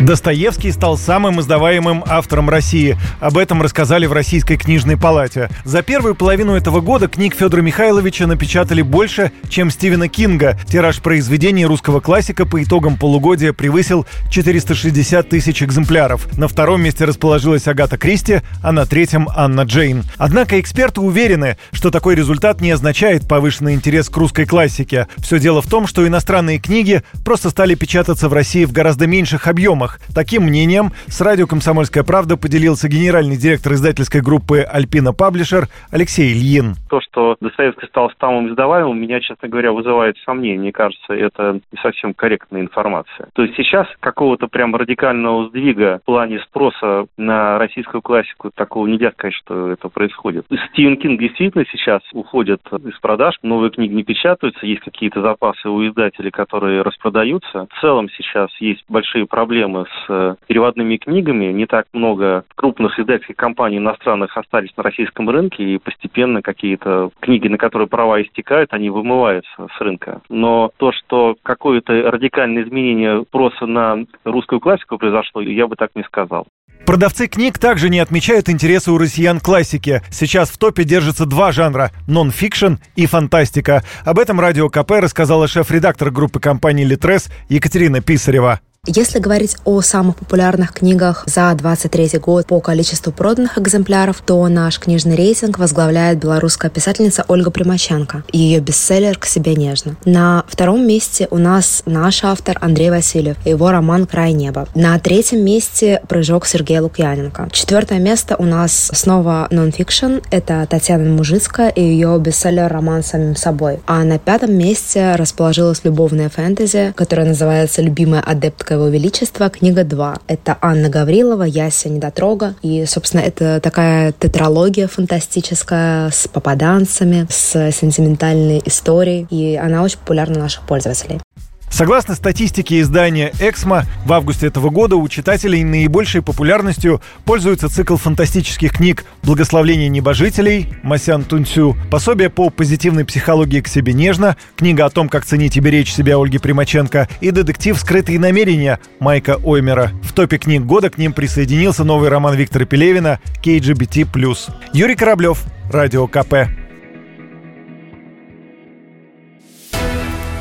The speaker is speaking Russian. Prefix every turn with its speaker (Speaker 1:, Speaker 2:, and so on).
Speaker 1: Достоевский стал самым издаваемым автором России. Об этом рассказали в Российской книжной палате. За первую половину этого года книг Федора Михайловича напечатали больше, чем Стивена Кинга. Тираж произведений русского классика по итогам полугодия превысил 460 тысяч экземпляров. На втором месте расположилась Агата Кристи, а на третьем — Анна Джейн. Однако эксперты уверены, что такой результат не означает повышенный интерес к русской классике. Все дело в том, что иностранные книги просто стали печататься в России в гораздо меньших объемах, программах. Таким мнением с радио «Комсомольская правда» поделился генеральный директор издательской группы «Альпина Паблишер» Алексей Ильин.
Speaker 2: То, что Достоевский стал самым издаваемым, меня, честно говоря, вызывает сомнения. Мне кажется, это не совсем корректная информация. То есть сейчас какого-то прям радикального сдвига в плане спроса на российскую классику такого нельзя сказать, что это происходит. Стивен Кинг действительно сейчас уходит из продаж, новые книги не печатаются, есть какие-то запасы у издателей, которые распродаются. В целом сейчас есть большие проблемы проблемы с э, переводными книгами. Не так много крупных издательских компаний иностранных остались на российском рынке, и постепенно какие-то книги, на которые права истекают, они вымываются с рынка. Но то, что какое-то радикальное изменение спроса на русскую классику произошло, я бы так не сказал.
Speaker 1: Продавцы книг также не отмечают интересы у россиян классики. Сейчас в топе держатся два жанра – нон-фикшн и фантастика. Об этом Радио КП рассказала шеф-редактор группы компании «Литрес» Екатерина Писарева.
Speaker 3: Если говорить о самых популярных книгах за 23 год по количеству проданных экземпляров, то наш книжный рейтинг возглавляет белорусская писательница Ольга Примаченко и ее бестселлер «К себе нежно». На втором месте у нас наш автор Андрей Васильев и его роман «Край неба». На третьем месте «Прыжок» Сергея Лукьяненко. Четвертое место у нас снова нон-фикшн. Это Татьяна Мужицкая и ее бестселлер «Роман с самим собой». А на пятом месте расположилась любовная фэнтези, которая называется «Любимая адептка его величества, книга 2. Это Анна Гаврилова, Яся Недотрога. И, собственно, это такая тетралогия фантастическая с попаданцами, с сентиментальной историей. И она очень популярна у наших пользователей.
Speaker 1: Согласно статистике издания «Эксмо», в августе этого года у читателей наибольшей популярностью пользуется цикл фантастических книг «Благословление небожителей» Масян Тунцю, пособие по позитивной психологии к себе нежно, книга о том, как ценить и беречь себя Ольги Примаченко и детектив «Скрытые намерения» Майка Оймера. В топе книг года к ним присоединился новый роман Виктора Пелевина «КГБТ+.» Юрий Кораблев, Радио КП.